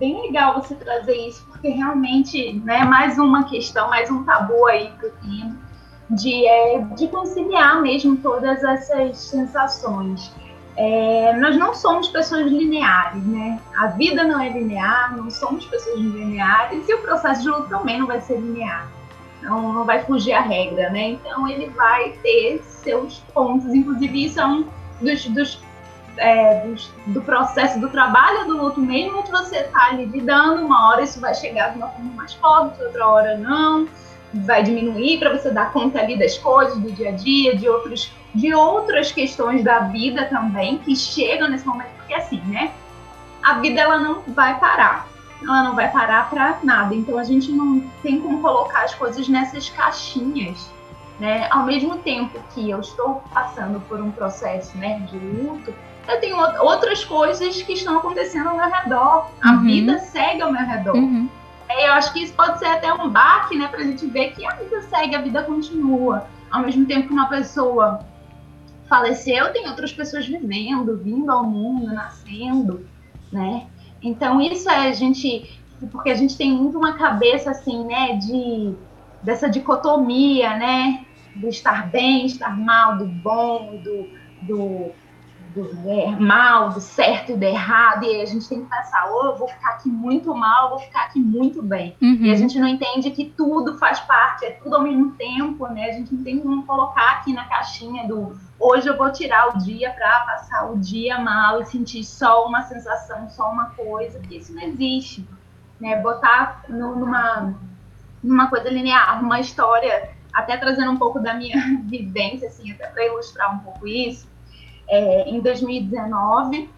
bem legal você trazer isso, porque realmente, né, mais uma questão, mais um tabu aí que eu tenho de, é, de conciliar mesmo todas essas sensações. É, nós não somos pessoas lineares, né? A vida não é linear, não somos pessoas lineares e o processo de luto também não vai ser linear. Não, não vai fugir a regra, né? Então ele vai ter seus pontos, inclusive isso é um dos, dos, é, dos do processo do trabalho do luto mesmo que você está lidando, uma hora isso vai chegar de uma forma mais forte, outra hora não vai diminuir para você dar conta ali das coisas do dia a dia, de outros de outras questões da vida também que chegam nesse momento, porque assim, né? A vida ela não vai parar. Ela não vai parar para nada. Então a gente não tem como colocar as coisas nessas caixinhas né? Ao mesmo tempo que eu estou passando por um processo, né, de luto, eu tenho outras coisas que estão acontecendo ao meu redor. A uhum. vida segue ao meu redor. Uhum. É, eu acho que isso pode ser até um baque, né, pra gente ver que a vida segue, a vida continua. Ao mesmo tempo que uma pessoa faleceu, tem outras pessoas vivendo, vindo ao mundo, nascendo, né? Então isso é a gente, porque a gente tem muito uma cabeça assim, né, de dessa dicotomia, né, do estar bem, estar mal, do bom, do, do do mal, do certo e do errado, e a gente tem que pensar, ou oh, eu vou ficar aqui muito mal, ou vou ficar aqui muito bem. Uhum. E a gente não entende que tudo faz parte, é tudo ao mesmo tempo, né? A gente não tem como colocar aqui na caixinha do hoje eu vou tirar o dia para passar o dia mal e sentir só uma sensação, só uma coisa, que isso não existe. Né? Botar no, numa, numa coisa linear, uma história, até trazendo um pouco da minha vivência, assim, até para ilustrar um pouco isso, é, em 2019,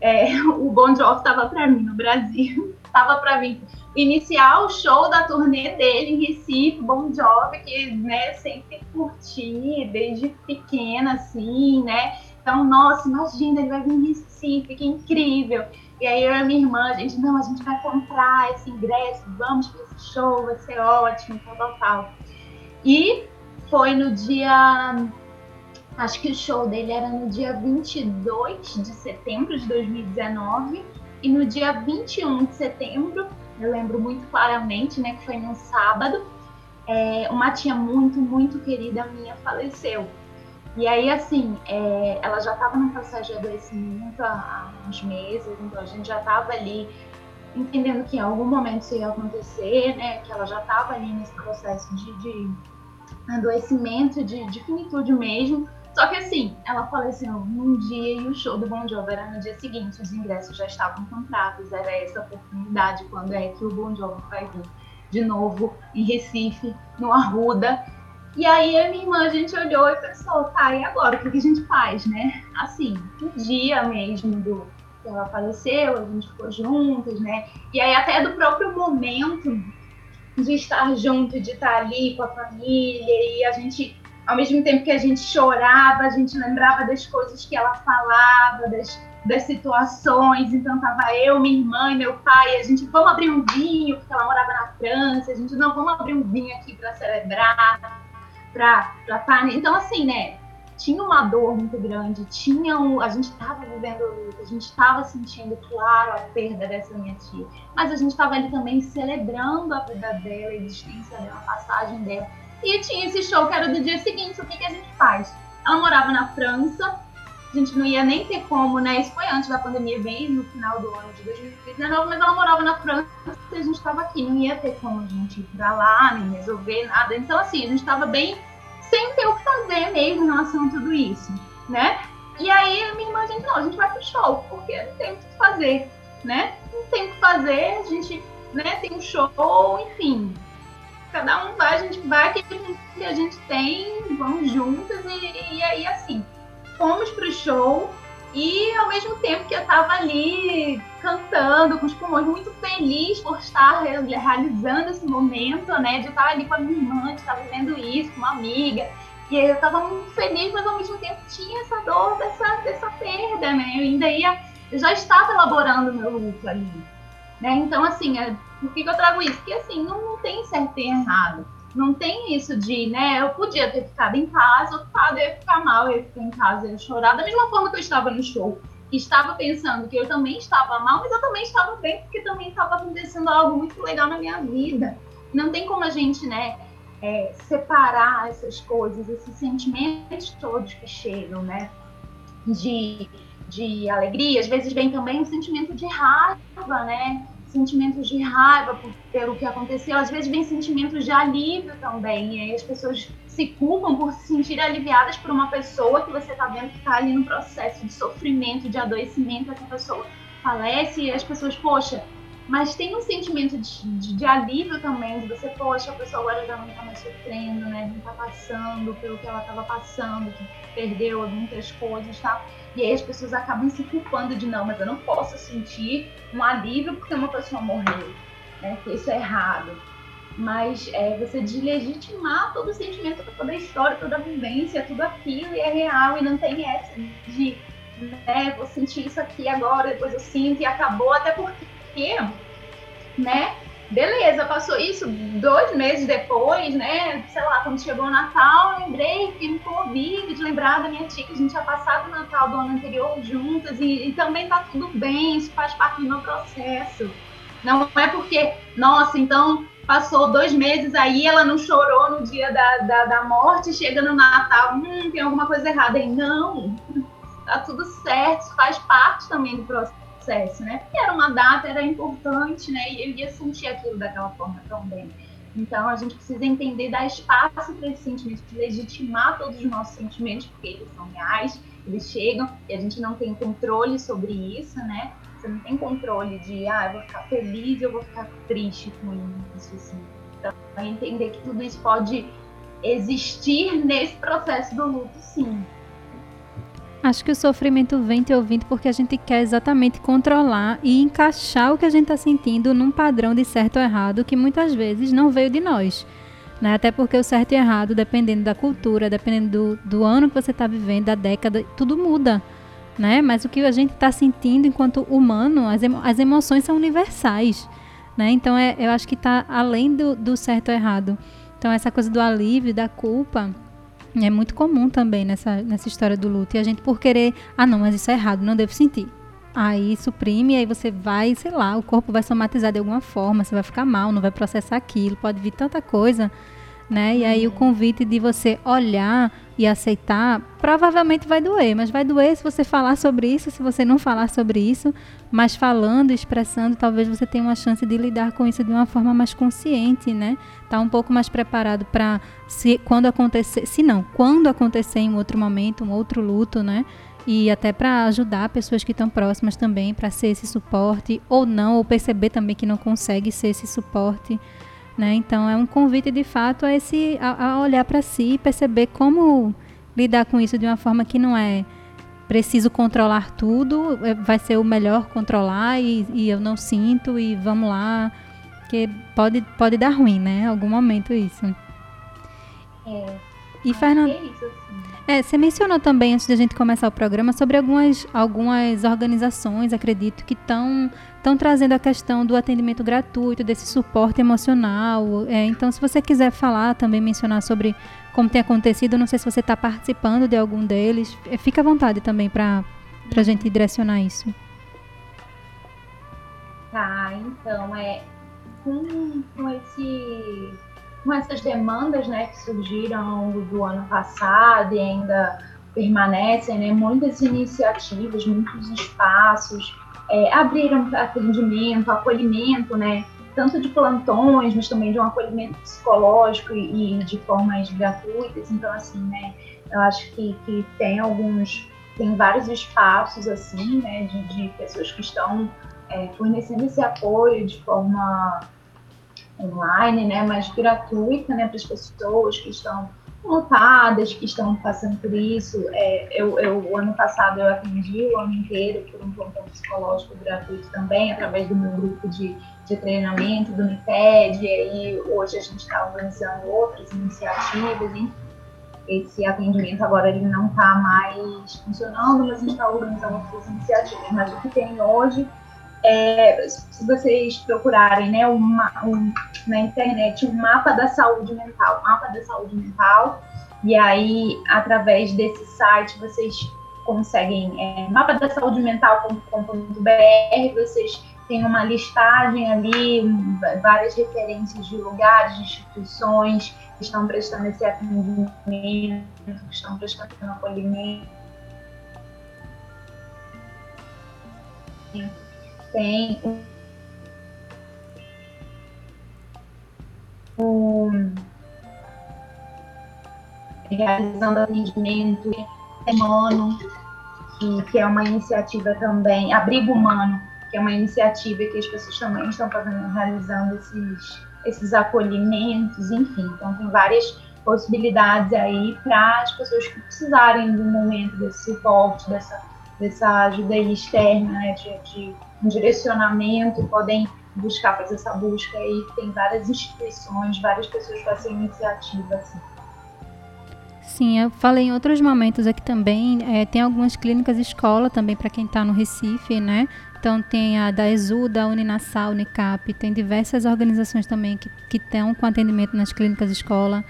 é, o Bon Jovi estava para mim no Brasil, estava para mim iniciar o show da turnê dele em Recife, Bon Jovi, que né, sempre curti desde pequena, assim, né? Então, nossa, imagina, ele vai vir em Recife, que incrível. E aí eu e minha irmã, a gente, não, a gente vai comprar esse ingresso, vamos para esse show, vai ser ótimo, tal, tal, tal. E foi no dia Acho que o show dele era no dia 22 de setembro de 2019 e no dia 21 de setembro, eu lembro muito claramente, né, que foi num sábado, é, uma tia muito, muito querida minha faleceu. E aí, assim, é, ela já estava num processo de adoecimento há, uns meses, então a gente já estava ali entendendo que em algum momento isso ia acontecer, né, que ela já estava ali nesse processo de, de adoecimento, de, de finitude mesmo. Só que assim, ela faleceu num dia e o show do Bon Jovi era no dia seguinte, os ingressos já estavam comprados, era essa oportunidade quando é que o Bon Jovi vai vir de novo em Recife, no Arruda. E aí a minha irmã, a gente olhou e pensou, tá, e agora, o que, a gente faz, né? Assim, no dia mesmo do que ela faleceu, a gente ficou juntas, né? E aí até do próprio momento de estar junto, de estar ali com a família, e a gente ao mesmo tempo que a gente chorava, a gente lembrava das coisas que ela falava, das, das situações. Então tava eu, minha irmã e meu pai, a gente vamos abrir um vinho, porque ela morava na França, a gente não vamos abrir um vinho aqui para celebrar, para para Então assim, né? Tinha uma dor muito grande, tinha um, a gente estava vivendo luto, a gente estava sentindo, claro, a perda dessa minha tia, mas a gente estava ali também celebrando a vida dela, a existência dela, a passagem dela. E tinha esse show que era do dia seguinte. O que, que a gente faz? Ela morava na França, a gente não ia nem ter como, né? Isso foi antes da pandemia, bem no final do ano de 2019, mas ela morava na França e a gente estava aqui. Não ia ter como a gente ir pra lá, nem resolver nada. Então, assim, a gente estava bem sem ter o que fazer mesmo em relação a tudo isso, né? E aí, a minha irmã, a gente, não, a gente vai pro show, porque não tem o que fazer, né? Não tem o que fazer, a gente né, tem um show, enfim, cada um vai, a gente vai, aquele que a gente tem, vamos juntas e, e aí assim, fomos pro show e ao mesmo tempo que eu tava ali cantando com os pulmões, muito feliz por estar realizando esse momento, né, de estar ali com a minha irmã, de estar vivendo isso com uma amiga. E eu tava muito feliz, mas ao mesmo tempo tinha essa dor dessa, dessa perda, né? Eu ainda ia, eu já estava elaborando meu luto ali. Né? Então, assim, é, por que, que, eu trago isso? Porque, assim, não, não tem certo e errado. Não tem isso de, né, eu podia ter ficado em casa, eu ia ficar mal, eu ia ficar em casa, eu ia chorar. Da mesma forma que eu estava no show, estava pensando que eu também estava mal, mas eu também estava bem, porque também estava acontecendo algo muito legal na minha vida. Não tem como a gente, né, é, separar essas coisas, esses sentimentos todos que chegam, né, de, de alegria. Às vezes vem também um sentimento de raiva, né, sentimentos de raiva por, pelo que aconteceu, às vezes vem sentimentos de alívio também, e aí as pessoas se culpam por se sentir aliviadas por uma pessoa que você está vendo que está ali no processo de sofrimento, de adoecimento, essa pessoa falece e as pessoas, poxa, mas tem um sentimento de, de, de, alívio também, de você, poxa, a pessoa agora já não está mais sofrendo, né? Não está passando pelo que ela estava passando, que perdeu muitas coisas, tá? E aí as pessoas acabam se culpando de não, mas eu não posso sentir um alívio porque uma pessoa morreu, né? Que isso é errado. mas é, você deslegitimar todo o sentimento, toda a história, toda a vivência, tudo aquilo e é real e não tem essa de, né, vou sentir isso aqui agora, depois eu sinto e acabou, até porque, né, beleza, passou isso dois meses depois, né, sei lá, quando chegou o Natal, lembrei, que me comovi de lembrar da minha tia que a gente tinha passado o Natal do ano anterior juntas e, e também tá tudo bem, isso faz parte do meu processo. Não é porque, nossa, então passou dois meses aí, ela não chorou no dia da, da, da morte, chega no Natal, hum, tem alguma coisa errada aí. Não, tá tudo certo, faz parte também do processo, né? Porque era uma data, era importante, né? E eu ia sentir aquilo daquela forma também. Então a gente precisa entender, dar espaço para esses sentimentos, legitimar todos os nossos sentimentos, porque eles são reais, eles chegam e a gente não tem controle sobre isso, né? Você não tem controle de, ah, eu vou ficar feliz eu vou ficar triste com isso, assim. Então, entender que tudo isso pode existir nesse processo do luto, sim. Acho que o sofrimento vem te ouvindo porque a gente quer exatamente controlar e encaixar o que a gente está sentindo num padrão de certo ou errado que muitas vezes não veio de nós. Né? Até porque o certo e errado, dependendo da cultura, dependendo do, do ano que você está vivendo, da década, tudo muda né? Mas o que a gente está sentindo enquanto humano, as, emo as emoções são universais, né? Então é, eu acho que está além do, do certo ou errado. Então essa coisa do alívio, da culpa, é muito comum também nessa, nessa história do luto. E a gente por querer, ah não, mas isso é errado, não devo sentir. Aí suprime, aí você vai, sei lá, o corpo vai somatizar de alguma forma, você vai ficar mal, não vai processar aquilo, pode vir tanta coisa né? E aí o convite de você olhar e aceitar provavelmente vai doer, mas vai doer se você falar sobre isso, se você não falar sobre isso, mas falando, expressando, talvez você tenha uma chance de lidar com isso de uma forma mais consciente, né? Tá um pouco mais preparado para se quando acontecer, se não, quando acontecer em outro momento, um outro luto, né? E até para ajudar pessoas que estão próximas também para ser esse suporte ou não, ou perceber também que não consegue ser esse suporte. Né? Então é um convite de fato a, esse, a, a olhar para si e perceber como lidar com isso de uma forma que não é preciso controlar tudo, é, vai ser o melhor controlar e, e eu não sinto e vamos lá, que pode, pode dar ruim, né? Algum momento isso. É. E Fernando, é isso, assim. é, você mencionou também antes da gente começar o programa sobre algumas, algumas organizações, acredito, que estão estão trazendo a questão do atendimento gratuito, desse suporte emocional. É, então, se você quiser falar, também mencionar sobre como tem acontecido, não sei se você está participando de algum deles, é, fica à vontade também para a gente direcionar isso. Tá, então, é com, com, esse, com essas demandas né, que surgiram do, do ano passado e ainda permanecem, né, muitas iniciativas, muitos espaços é, abriram atendimento, acolhimento, né? Tanto de plantões, mas também de um acolhimento psicológico e, e de formas gratuitas. Então, assim, né? Eu acho que, que tem alguns, tem vários espaços, assim, né? De, de pessoas que estão é, fornecendo esse apoio de forma online, né? Mas gratuita, né? Para as pessoas que estão notadas que estão passando por isso. É, eu, eu, o ano passado eu atendi o ano inteiro por um plantão psicológico gratuito também, através do meu grupo de, de treinamento do Uniped, e aí hoje a gente está organizando outras iniciativas, esse atendimento agora ele não está mais funcionando, mas a gente está organizando outras iniciativas. Mas o que tem hoje é, se vocês procurarem né, uma, um, na internet um mapa da saúde mental, mapa da saúde mental, e aí através desse site vocês conseguem é, mapa da saúde mental.com.br, vocês têm uma listagem ali, várias referências de lugares, instituições que estão prestando esse atendimento, que estão prestando acolhimento tem um, realizando atendimento humano, que, que é uma iniciativa também, Abrigo Humano, que é uma iniciativa que as pessoas também estão fazendo, realizando esses, esses acolhimentos, enfim. Então, tem várias possibilidades aí para as pessoas que precisarem do momento desse suporte, dessa, dessa ajuda externa, né, de, de um direcionamento, podem buscar fazer essa busca e tem várias instituições, várias pessoas fazendo iniciativa assim. Sim, eu falei em outros momentos aqui também. É, tem algumas clínicas escola também para quem está no Recife, né? Então tem a da ESU, da Uninasal, Unicap, tem diversas organizações também que estão com atendimento nas clínicas escola.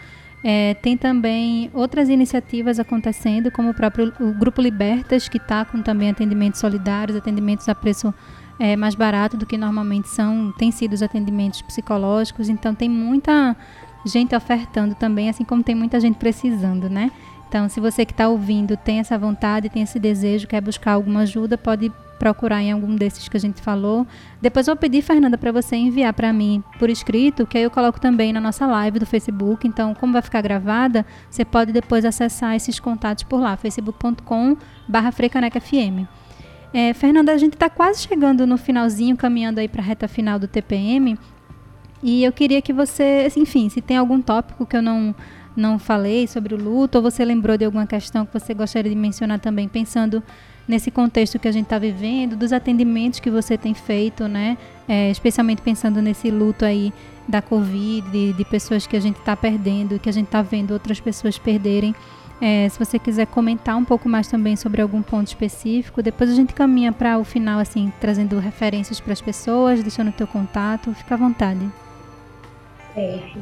É, tem também outras iniciativas acontecendo, como o próprio o Grupo Libertas, que está com também atendimentos solidários, atendimentos a preço é, mais barato do que normalmente são, tem sido os atendimentos psicológicos. Então tem muita gente ofertando também, assim como tem muita gente precisando, né? Então, se você que está ouvindo tem essa vontade, tem esse desejo, quer buscar alguma ajuda, pode procurar em algum desses que a gente falou. Depois vou pedir, Fernanda, para você enviar para mim por escrito, que aí eu coloco também na nossa live do Facebook. Então, como vai ficar gravada, você pode depois acessar esses contatos por lá, facebook.com barra FM. É, Fernanda, a gente está quase chegando no finalzinho, caminhando aí para a reta final do TPM. E eu queria que você, enfim, se tem algum tópico que eu não não falei sobre o luto, ou você lembrou de alguma questão que você gostaria de mencionar também, pensando nesse contexto que a gente está vivendo, dos atendimentos que você tem feito, né? É, especialmente pensando nesse luto aí da Covid, de, de pessoas que a gente está perdendo, que a gente está vendo outras pessoas perderem. É, se você quiser comentar um pouco mais também sobre algum ponto específico, depois a gente caminha para o final, assim, trazendo referências para as pessoas, deixando o teu contato, fica à vontade. Certo.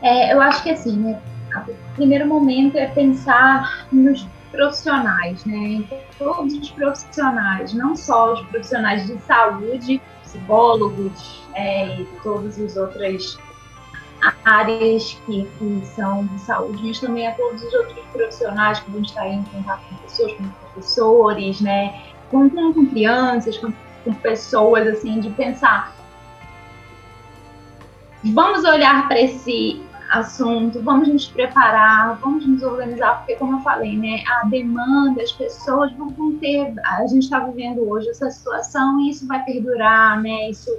É, eu acho que assim, né, o primeiro momento é pensar nos profissionais, né? Todos os profissionais, não só os profissionais de saúde, psicólogos é, e todas as outras áreas que, que, são de saúde, mas também a todos os outros profissionais que vão estar em contato com pessoas, com professores, né? Com, com, com crianças, com, com pessoas, assim, de pensar vamos olhar para esse assunto, vamos nos preparar, vamos nos organizar, porque como eu falei, né, a demanda, as pessoas vão ter, a gente está vivendo hoje essa situação e isso vai perdurar, né, isso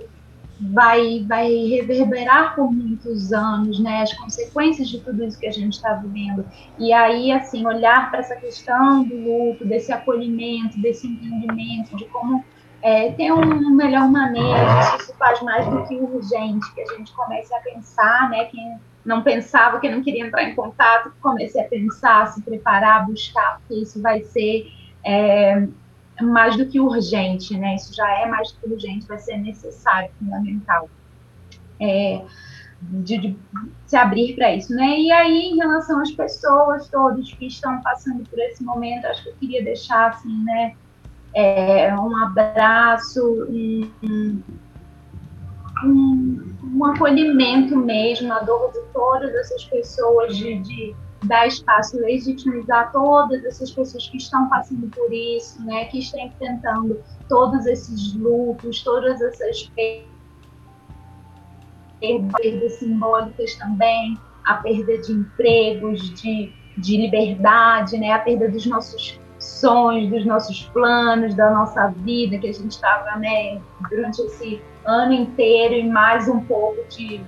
vai, vai reverberar por muitos anos, né, as consequências de tudo isso que a gente está vivendo. E aí, assim, olhar para essa questão do luto, desse acolhimento, desse entendimento, de como é, ter um melhor manejo, isso faz mais do que urgente, que a gente comece a pensar, né, quem não pensava, quem não queria entrar em contato, comece a pensar, se preparar, buscar, porque isso vai ser é, mais do que urgente, né, isso já é mais do que urgente, vai ser necessário, fundamental. É, de, de, se abrir para isso, né? E aí, em relação às pessoas todas que estão passando por esse momento, acho que eu queria deixar assim, né? É, um abraço, um, um, um, acolhimento mesmo, a dor de todas essas pessoas, de, de dar espaço, legitimizar todas essas pessoas que estão passando por isso, né, que estão enfrentando todos esses lutos, todas essas perdas simbólicas também, a perda de empregos, de, de liberdade, né, a perda dos nossos sonhos, dos nossos planos, da nossa vida, que a gente estava né, durante esse ano inteiro e mais um pouco de,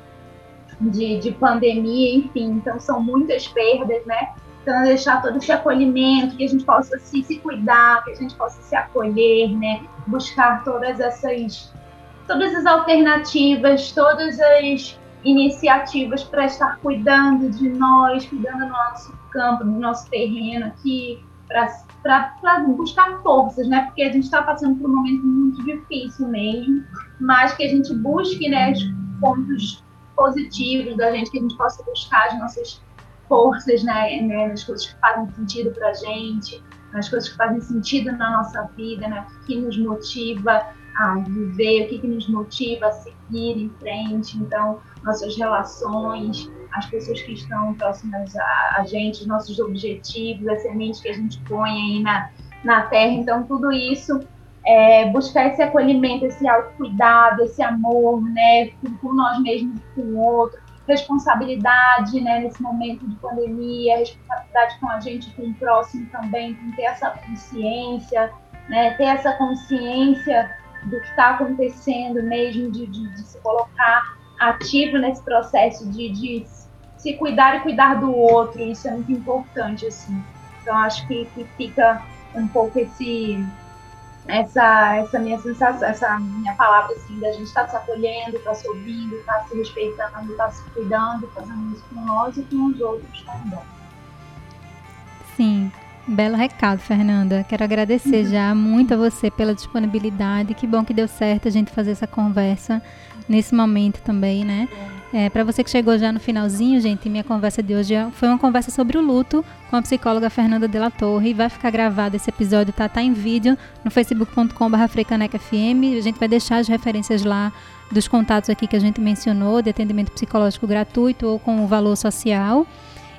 de, de, pandemia, enfim. Então, são muitas perdas, né? Então, deixar todo esse acolhimento, que a gente possa se, se cuidar, que a gente possa se acolher, né? Buscar todas essas, todas as alternativas, todas as iniciativas para estar cuidando de nós, cuidando do nosso campo, do nosso terreno aqui, para buscar forças, né? Porque a gente está passando por um momento muito difícil mesmo, mas que a gente busque né, os pontos positivos da gente, que a gente possa buscar as nossas forças né, né nas coisas que fazem sentido para a gente, nas coisas que fazem sentido na nossa vida, né? O que nos motiva a viver, o que, que nos motiva a seguir em frente. Então, nossas relações, as pessoas que estão próximas a, a gente, os nossos objetivos, as sementes que a gente põe aí na, na terra. Então, tudo isso, é, buscar esse acolhimento, esse autocuidado, esse amor, né, com, nós mesmos e com o outro, responsabilidade, né, nesse momento de pandemia, responsabilidade com a gente, com o próximo também, com ter essa consciência, né, ter essa consciência do que está acontecendo mesmo, de, de, de, se colocar ativo nesse processo de, de se cuidar e cuidar do outro, isso é muito importante, assim. Então, acho que, que fica um pouco esse, essa, essa minha sensação, essa minha palavra assim, da gente estar tá se acolhendo, estar tá se ouvindo, estar tá se respeitando, estar tá se cuidando, fazendo isso com nós e com os outros também. Sim, belo recado, Fernanda. Quero agradecer uhum. já muito a você pela disponibilidade. Que bom que deu certo a gente fazer essa conversa nesse momento também, né? É, para você que chegou já no finalzinho, gente, minha conversa de hoje foi uma conversa sobre o luto com a psicóloga Fernanda de la Torre. Vai ficar gravado esse episódio, tá? Tá em vídeo no facebook.com.br FM. A gente vai deixar as referências lá dos contatos aqui que a gente mencionou, de atendimento psicológico gratuito ou com valor social.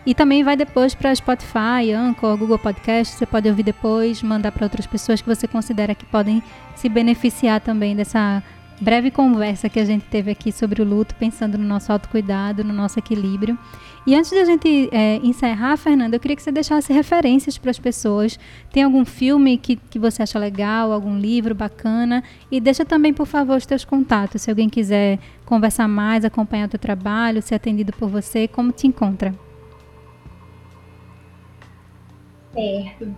E também vai depois para Spotify, Anchor, Google Podcast. Você pode ouvir depois, mandar para outras pessoas que você considera que podem se beneficiar também dessa breve conversa que a gente teve aqui sobre o luto, pensando no nosso autocuidado, no nosso equilíbrio. E antes de a gente é, encerrar, Fernanda, eu queria que você deixasse referências para as pessoas. Tem algum filme que, que você acha legal, algum livro bacana? E deixa também, por favor, os teus contatos. Se alguém quiser conversar mais, acompanhar o teu trabalho, ser atendido por você, como te encontra? Certo.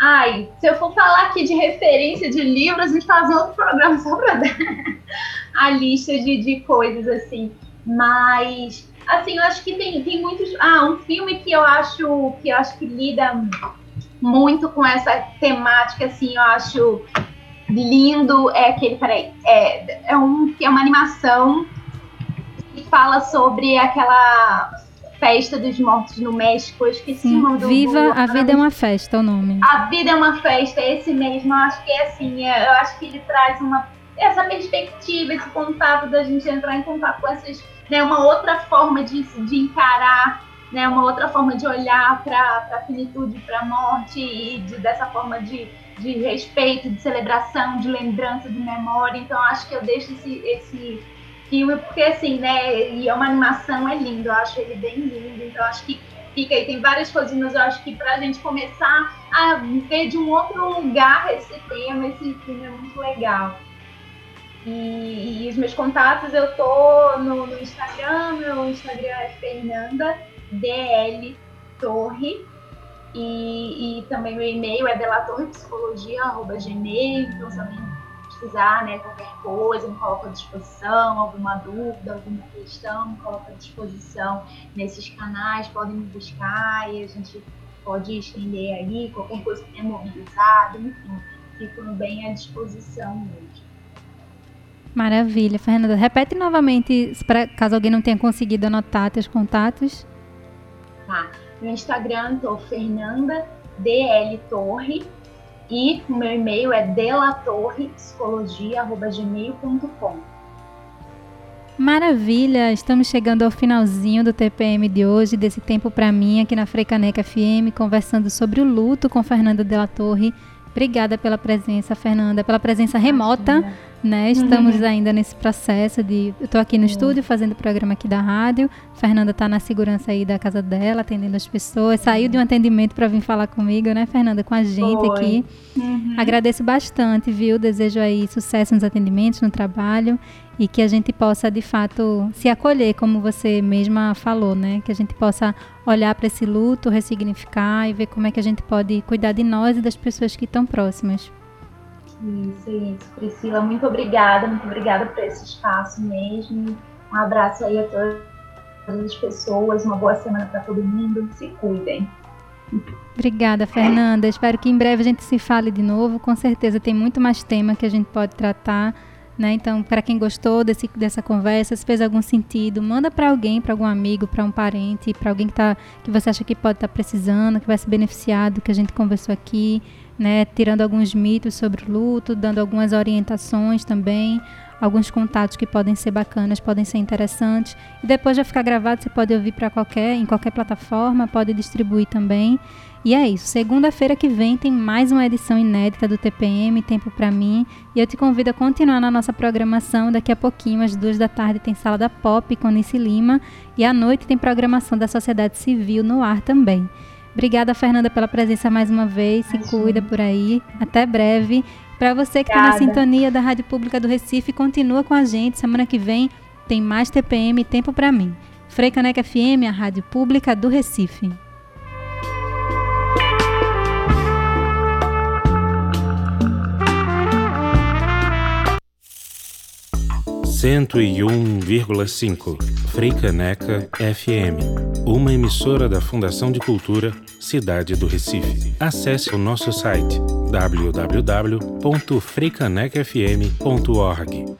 Ai, se eu for falar aqui de referência de livros, a gente faz outro programa só para dar a lista de, de coisas assim. Mas, assim, eu acho que tem, tem muitos. Ah, um filme que eu acho que eu acho que lida muito com essa temática, assim, eu acho lindo. É aquele, peraí, é, é um que é uma animação que fala sobre aquela Festa dos Mortos no México. Eu esqueci Sim, o nome do Viva do, a Vida é uma Festa, o nome. A Vida é uma Festa, é esse mesmo. Eu acho que é assim, é, eu acho que ele traz uma essa perspectiva, esse contato da gente entrar em contato com essas, né, uma outra forma de, de encarar, né, uma outra forma de olhar para a finitude, para a morte e de, dessa forma de, de respeito, de celebração, de lembrança, de memória. Então acho que eu deixo esse, esse filme, porque assim, né, e é uma animação, é lindo, eu acho ele bem lindo, então acho que fica aí, tem várias coisinhas, eu acho que pra gente começar a ver de um outro lugar esse tema, esse filme é muito legal. E, e os meus contatos, eu tô no, no Instagram, meu Instagram é Fernanda DL Torre, e, e também meu e-mail é delatorrepsicologia.gmail, então precisar, né, qualquer coisa, me coloco à disposição, alguma dúvida, alguma questão, me coloco à disposição nesses canais, podem me buscar e a gente pode estender aí, qualquer coisa que tenha mobilizado, enfim, fico bem à disposição mesmo. Maravilha, Fernanda. Repete novamente, pra, caso alguém não tenha conseguido anotar teus contatos. Tá. No Instagram, tô Fernanda DL Torre e o meu e-mail é delatorrepsicologia.gmail.com. Maravilha! Estamos chegando ao finalzinho do TPM de hoje, desse tempo para mim aqui na Freicaneca FM, conversando sobre o luto com Fernanda Della Torre. Obrigada pela presença, Fernanda, pela presença remota. Imagina né? Estamos uhum. ainda nesse processo de. Eu estou aqui no uhum. estúdio fazendo o programa aqui da rádio. Fernanda está na segurança aí da casa dela, atendendo as pessoas. Saiu de um atendimento para vir falar comigo, né, Fernanda? Com a gente Foi. aqui. Uhum. Agradeço bastante, viu? Desejo aí sucesso nos atendimentos, no trabalho e que a gente possa de fato se acolher, como você mesma falou, né? Que a gente possa olhar para esse luto, ressignificar e ver como é que a gente pode cuidar de nós e das pessoas que estão próximas. Isso, isso. Priscila, muito obrigada, muito obrigada por esse espaço mesmo. Um abraço aí a todas as pessoas, uma boa semana para todo mundo. Se cuidem. Obrigada, Fernanda. Espero que em breve a gente se fale de novo. Com certeza tem muito mais tema que a gente pode tratar. Né? Então, para quem gostou desse, dessa conversa, se fez algum sentido, manda para alguém, para algum amigo, para um parente, para alguém que, tá, que você acha que pode estar tá precisando, que vai se beneficiar do que a gente conversou aqui né, tirando alguns mitos sobre o luto, dando algumas orientações também, alguns contatos que podem ser bacanas, podem ser interessantes. E depois já ficar gravado, você pode ouvir para qualquer, em qualquer plataforma, pode distribuir também. E é isso. Segunda-feira que vem tem mais uma edição inédita do TPM, Tempo para mim. E eu te convido a continuar na nossa programação. Daqui a pouquinho, às duas da tarde, tem Sala da Pop com Nice Lima. E à noite tem programação da Sociedade Civil no ar também. Obrigada, Fernanda, pela presença mais uma vez. Se cuida por aí. Até breve. Para você que está na sintonia da Rádio Pública do Recife, continua com a gente. Semana que vem tem mais TPM Tempo para mim. Frei Caneca FM, a Rádio Pública do Recife. 101,5 Freicaneca FM, uma emissora da Fundação de Cultura Cidade do Recife. Acesse o nosso site www.freicanecafm.org.